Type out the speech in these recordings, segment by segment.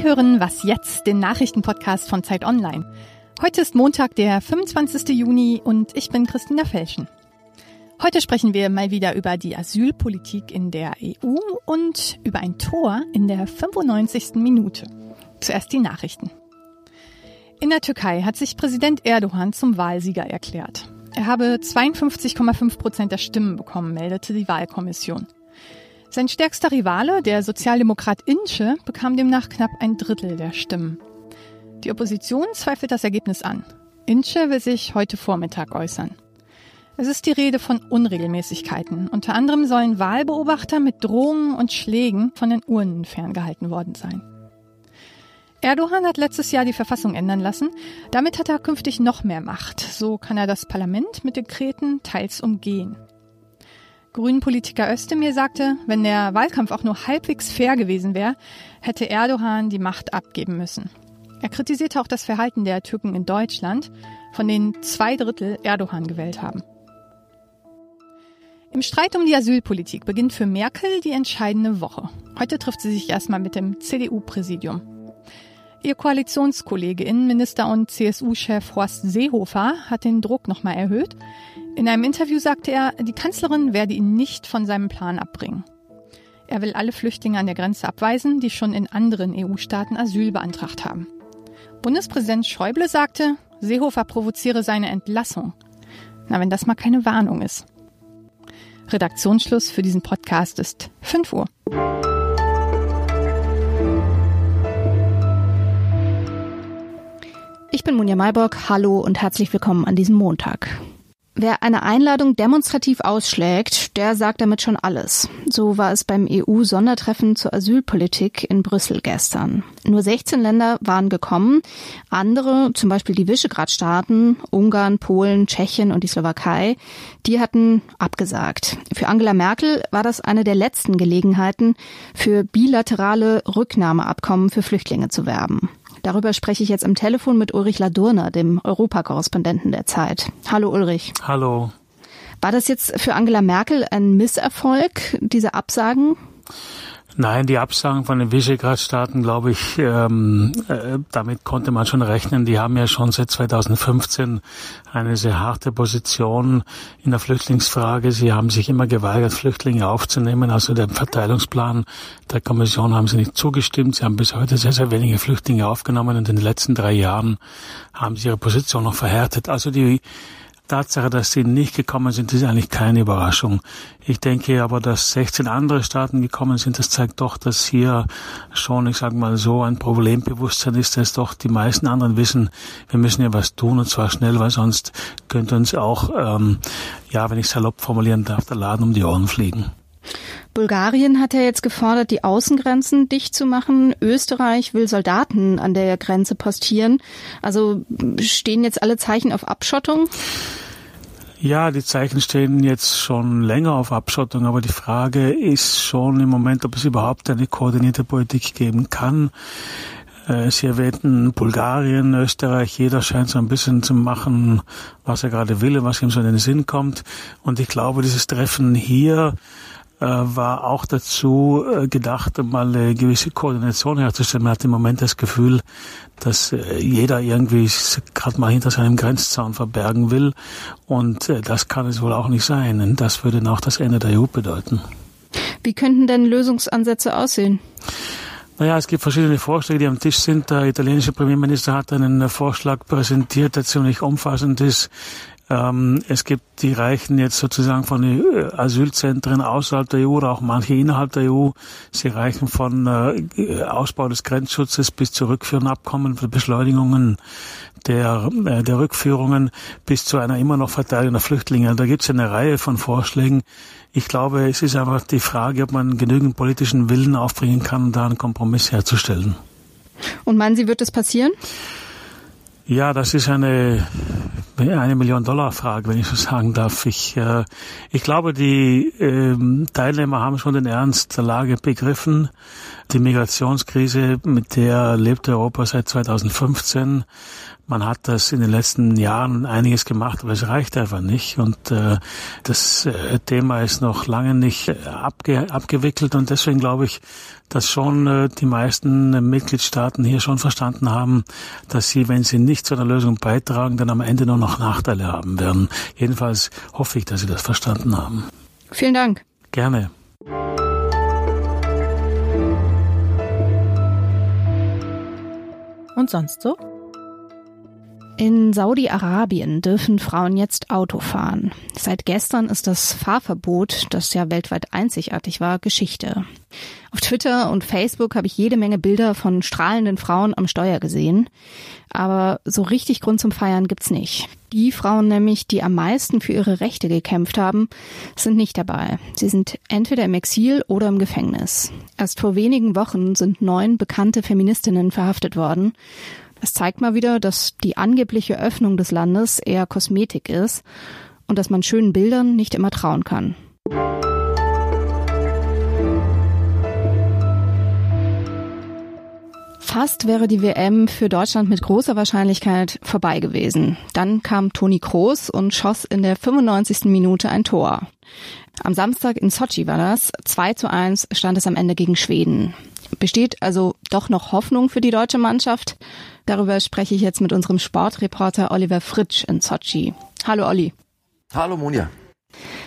Sie hören Was jetzt, den Nachrichtenpodcast von Zeit Online. Heute ist Montag, der 25. Juni und ich bin Christina Felschen. Heute sprechen wir mal wieder über die Asylpolitik in der EU und über ein Tor in der 95. Minute. Zuerst die Nachrichten. In der Türkei hat sich Präsident Erdogan zum Wahlsieger erklärt. Er habe 52,5 Prozent der Stimmen bekommen, meldete die Wahlkommission. Sein stärkster Rivale, der Sozialdemokrat Ince, bekam demnach knapp ein Drittel der Stimmen. Die Opposition zweifelt das Ergebnis an. Ince will sich heute Vormittag äußern. Es ist die Rede von Unregelmäßigkeiten. Unter anderem sollen Wahlbeobachter mit Drohungen und Schlägen von den Urnen ferngehalten worden sein. Erdogan hat letztes Jahr die Verfassung ändern lassen. Damit hat er künftig noch mehr Macht. So kann er das Parlament mit Dekreten teils umgehen. Grünen-Politiker Özdemir sagte, wenn der Wahlkampf auch nur halbwegs fair gewesen wäre, hätte Erdogan die Macht abgeben müssen. Er kritisierte auch das Verhalten der Türken in Deutschland, von denen zwei Drittel Erdogan gewählt haben. Im Streit um die Asylpolitik beginnt für Merkel die entscheidende Woche. Heute trifft sie sich erstmal mit dem CDU-Präsidium. Ihr Koalitionskollege Innenminister und CSU-Chef Horst Seehofer hat den Druck nochmal erhöht. In einem Interview sagte er, die Kanzlerin werde ihn nicht von seinem Plan abbringen. Er will alle Flüchtlinge an der Grenze abweisen, die schon in anderen EU-Staaten Asyl beantragt haben. Bundespräsident Schäuble sagte, Seehofer provoziere seine Entlassung. Na, wenn das mal keine Warnung ist. Redaktionsschluss für diesen Podcast ist 5 Uhr. Ich bin Munja Mayborg. Hallo und herzlich willkommen an diesem Montag. Wer eine Einladung demonstrativ ausschlägt, der sagt damit schon alles. So war es beim EU-Sondertreffen zur Asylpolitik in Brüssel gestern. Nur 16 Länder waren gekommen. Andere, zum Beispiel die Visegrad-Staaten, Ungarn, Polen, Tschechien und die Slowakei, die hatten abgesagt. Für Angela Merkel war das eine der letzten Gelegenheiten, für bilaterale Rücknahmeabkommen für Flüchtlinge zu werben. Darüber spreche ich jetzt am Telefon mit Ulrich Ladurner, dem Europakorrespondenten der Zeit. Hallo Ulrich. Hallo. War das jetzt für Angela Merkel ein Misserfolg, diese Absagen? Nein, die Absagen von den Visegrad-Staaten, glaube ich, ähm, äh, damit konnte man schon rechnen. Die haben ja schon seit 2015 eine sehr harte Position in der Flüchtlingsfrage. Sie haben sich immer geweigert, Flüchtlinge aufzunehmen. Also dem Verteilungsplan der Kommission haben sie nicht zugestimmt. Sie haben bis heute sehr, sehr wenige Flüchtlinge aufgenommen und in den letzten drei Jahren haben sie ihre Position noch verhärtet. Also die Tatsache, dass sie nicht gekommen sind, ist eigentlich keine Überraschung. Ich denke aber, dass 16 andere Staaten gekommen sind, das zeigt doch, dass hier schon, ich sage mal so, ein Problembewusstsein ist, dass doch die meisten anderen wissen, wir müssen ja was tun und zwar schnell, weil sonst könnte uns auch, ähm, ja, wenn ich salopp formulieren darf, der Laden um die Ohren fliegen. Bulgarien hat ja jetzt gefordert, die Außengrenzen dicht zu machen. Österreich will Soldaten an der Grenze postieren. Also stehen jetzt alle Zeichen auf Abschottung? Ja, die Zeichen stehen jetzt schon länger auf Abschottung, aber die Frage ist schon im Moment, ob es überhaupt eine koordinierte Politik geben kann. Äh, Sie erwähnten Bulgarien, Österreich, jeder scheint so ein bisschen zu machen, was er gerade will, was ihm so in den Sinn kommt. Und ich glaube, dieses Treffen hier war auch dazu äh, gedacht, mal eine gewisse Koordination herzustellen. Man hat im Moment das Gefühl, dass äh, jeder irgendwie gerade mal hinter seinem Grenzzaun verbergen will. Und das kann es wohl auch nicht sein. Das würde dann auch das Ende der EU bedeuten. Wie könnten denn Lösungsansätze aussehen? Naja, es gibt verschiedene Vorschläge, die am Tisch sind. Der italienische Premierminister hat einen Vorschlag präsentiert, der ziemlich umfassend ist. Ähm, es gibt die reichen jetzt sozusagen von äh, Asylzentren außerhalb der EU oder auch manche innerhalb der EU. Sie reichen von äh, Ausbau des Grenzschutzes bis zu Rückführungsabkommen, Beschleunigungen der, äh, der Rückführungen bis zu einer immer noch Verteilung der Flüchtlinge. Da gibt es eine Reihe von Vorschlägen. Ich glaube, es ist einfach die Frage, ob man genügend politischen Willen aufbringen kann, da einen Kompromiss herzustellen. Und meinen Sie, wird das passieren? Ja, das ist eine eine Million Dollar Frage, wenn ich so sagen darf. Ich, äh, ich glaube, die äh, Teilnehmer haben schon den Ernst der Lage begriffen. Die Migrationskrise, mit der lebt Europa seit 2015. Man hat das in den letzten Jahren einiges gemacht, aber es reicht einfach nicht. Und äh, das äh, Thema ist noch lange nicht äh, abge abgewickelt. Und deswegen glaube ich, dass schon äh, die meisten äh, Mitgliedstaaten hier schon verstanden haben, dass sie, wenn sie nicht zu einer Lösung beitragen, dann am Ende nur noch Nachteile haben werden. Jedenfalls hoffe ich, dass sie das verstanden haben. Vielen Dank. Gerne. Und sonst so? In Saudi-Arabien dürfen Frauen jetzt Auto fahren. Seit gestern ist das Fahrverbot, das ja weltweit einzigartig war, Geschichte. Auf Twitter und Facebook habe ich jede Menge Bilder von strahlenden Frauen am Steuer gesehen. Aber so richtig Grund zum Feiern gibt's nicht. Die Frauen nämlich, die am meisten für ihre Rechte gekämpft haben, sind nicht dabei. Sie sind entweder im Exil oder im Gefängnis. Erst vor wenigen Wochen sind neun bekannte Feministinnen verhaftet worden. Es zeigt mal wieder, dass die angebliche Öffnung des Landes eher Kosmetik ist und dass man schönen Bildern nicht immer trauen kann. Fast wäre die WM für Deutschland mit großer Wahrscheinlichkeit vorbei gewesen. Dann kam Toni Kroos und schoss in der 95. Minute ein Tor. Am Samstag in Sochi war das. 2 zu 1 stand es am Ende gegen Schweden. Besteht also doch noch Hoffnung für die deutsche Mannschaft? Darüber spreche ich jetzt mit unserem Sportreporter Oliver Fritsch in Sochi. Hallo Olli. Hallo Monja.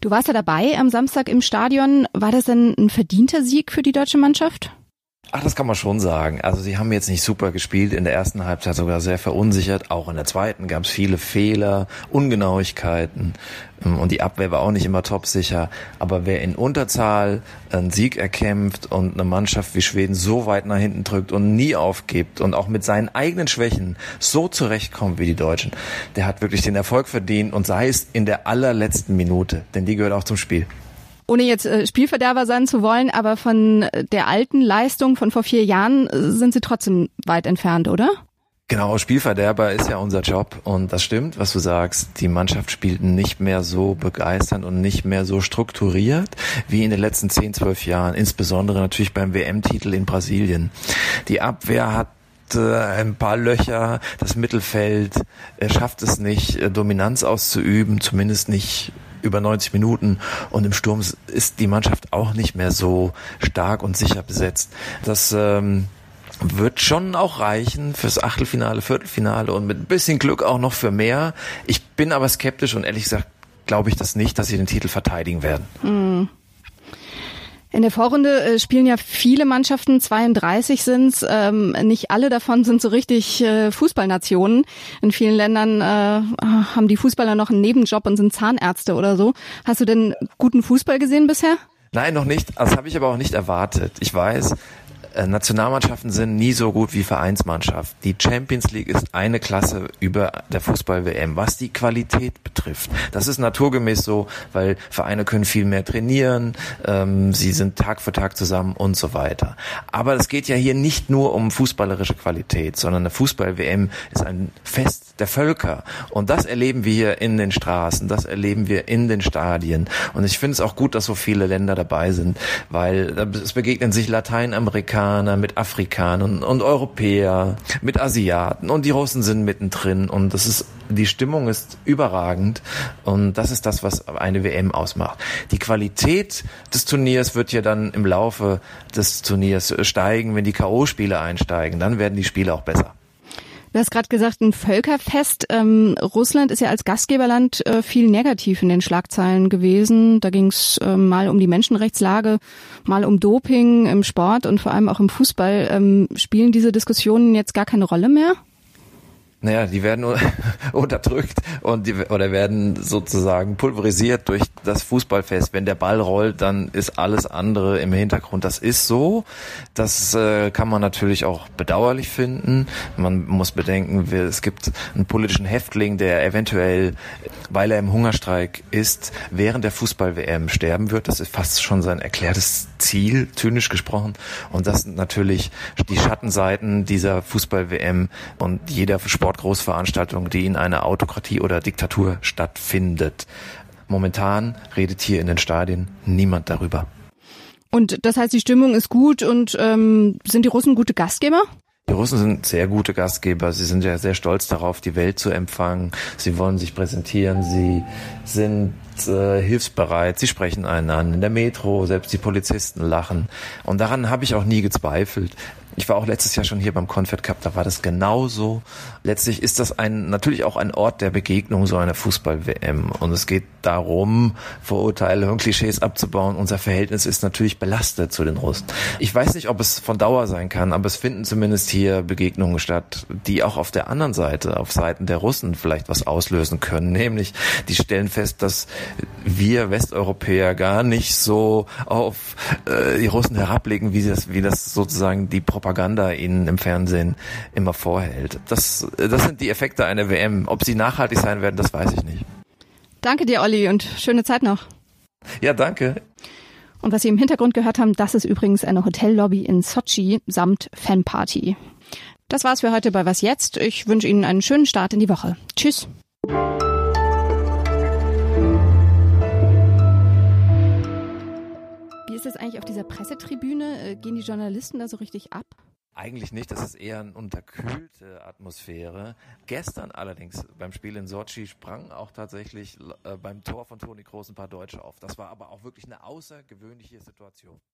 Du warst ja dabei am Samstag im Stadion. War das denn ein verdienter Sieg für die deutsche Mannschaft? Ach, das kann man schon sagen. Also sie haben jetzt nicht super gespielt, in der ersten Halbzeit sogar sehr verunsichert. Auch in der zweiten gab es viele Fehler, Ungenauigkeiten ähm, und die Abwehr war auch nicht immer topsicher. Aber wer in Unterzahl einen Sieg erkämpft und eine Mannschaft wie Schweden so weit nach hinten drückt und nie aufgibt und auch mit seinen eigenen Schwächen so zurechtkommt wie die Deutschen, der hat wirklich den Erfolg verdient und sei es in der allerletzten Minute, denn die gehört auch zum Spiel ohne jetzt äh, Spielverderber sein zu wollen, aber von äh, der alten Leistung von vor vier Jahren äh, sind sie trotzdem weit entfernt, oder? Genau, Spielverderber ist ja unser Job und das stimmt, was du sagst. Die Mannschaft spielt nicht mehr so begeisternd und nicht mehr so strukturiert wie in den letzten 10, 12 Jahren, insbesondere natürlich beim WM-Titel in Brasilien. Die Abwehr hat ein paar Löcher, das Mittelfeld schafft es nicht, Dominanz auszuüben, zumindest nicht über 90 Minuten und im Sturm ist die Mannschaft auch nicht mehr so stark und sicher besetzt. Das ähm, wird schon auch reichen fürs Achtelfinale, Viertelfinale und mit ein bisschen Glück auch noch für mehr. Ich bin aber skeptisch und ehrlich gesagt glaube ich das nicht, dass sie den Titel verteidigen werden. Mhm. In der Vorrunde äh, spielen ja viele Mannschaften, 32 sind's. Ähm, nicht alle davon sind so richtig äh, Fußballnationen. In vielen Ländern äh, haben die Fußballer noch einen Nebenjob und sind Zahnärzte oder so. Hast du denn guten Fußball gesehen bisher? Nein, noch nicht. Das habe ich aber auch nicht erwartet. Ich weiß, Nationalmannschaften sind nie so gut wie Vereinsmannschaft. Die Champions League ist eine Klasse über der Fußball-WM, was die Qualität betrifft. Das ist naturgemäß so, weil Vereine können viel mehr trainieren, ähm, sie sind Tag für Tag zusammen und so weiter. Aber es geht ja hier nicht nur um fußballerische Qualität, sondern eine Fußball-WM ist ein Fest der Völker. Und das erleben wir hier in den Straßen, das erleben wir in den Stadien. Und ich finde es auch gut, dass so viele Länder dabei sind, weil es begegnen sich Lateinamerikaner, Amerikaner, mit Afrikanern und Europäer, mit Asiaten und die Russen sind mittendrin und das ist die Stimmung ist überragend und das ist das, was eine WM ausmacht. Die Qualität des Turniers wird ja dann im Laufe des Turniers steigen, wenn die KO-Spiele einsteigen, dann werden die Spiele auch besser. Du hast gerade gesagt, ein Völkerfest. Ähm, Russland ist ja als Gastgeberland äh, viel negativ in den Schlagzeilen gewesen. Da ging es äh, mal um die Menschenrechtslage, mal um Doping im Sport und vor allem auch im Fußball. Ähm, spielen diese Diskussionen jetzt gar keine Rolle mehr? Naja, die werden unterdrückt und die, oder werden sozusagen pulverisiert durch das Fußballfest. Wenn der Ball rollt, dann ist alles andere im Hintergrund. Das ist so. Das äh, kann man natürlich auch bedauerlich finden. Man muss bedenken, es gibt einen politischen Häftling, der eventuell, weil er im Hungerstreik ist, während der Fußball-WM sterben wird. Das ist fast schon sein erklärtes Ziel, zynisch gesprochen. Und das sind natürlich die Schattenseiten dieser Fußball-WM und jeder Sport Sportgroßveranstaltung, die in einer Autokratie oder Diktatur stattfindet. Momentan redet hier in den Stadien niemand darüber. Und das heißt, die Stimmung ist gut und ähm, sind die Russen gute Gastgeber? Die Russen sind sehr gute Gastgeber. Sie sind ja sehr stolz darauf, die Welt zu empfangen. Sie wollen sich präsentieren. Sie sind äh, hilfsbereit. Sie sprechen einen an. In der Metro, selbst die Polizisten lachen. Und daran habe ich auch nie gezweifelt. Ich war auch letztes Jahr schon hier beim Confed Cup, da war das genauso. Letztlich ist das ein, natürlich auch ein Ort der Begegnung so einer Fußball-WM. Und es geht darum, Vorurteile und Klischees abzubauen. Unser Verhältnis ist natürlich belastet zu den Russen. Ich weiß nicht, ob es von Dauer sein kann, aber es finden zumindest hier Begegnungen statt, die auch auf der anderen Seite, auf Seiten der Russen vielleicht was auslösen können. Nämlich, die stellen fest, dass wir Westeuropäer gar nicht so auf äh, die Russen herablegen, wie das, wie das sozusagen die Propaganda ihnen im Fernsehen immer vorhält. Das, das sind die Effekte einer WM. Ob sie nachhaltig sein werden, das weiß ich nicht. Danke dir, Olli, und schöne Zeit noch. Ja, danke. Und was Sie im Hintergrund gehört haben, das ist übrigens eine Hotellobby in Sochi samt Fanparty. Das war's für heute bei Was Jetzt. Ich wünsche Ihnen einen schönen Start in die Woche. Tschüss. Eigentlich auf dieser Pressetribüne? Äh, gehen die Journalisten da so richtig ab? Eigentlich nicht, das ist eher eine unterkühlte Atmosphäre. Gestern allerdings beim Spiel in Sochi sprangen auch tatsächlich äh, beim Tor von Toni Kroos ein paar Deutsche auf. Das war aber auch wirklich eine außergewöhnliche Situation.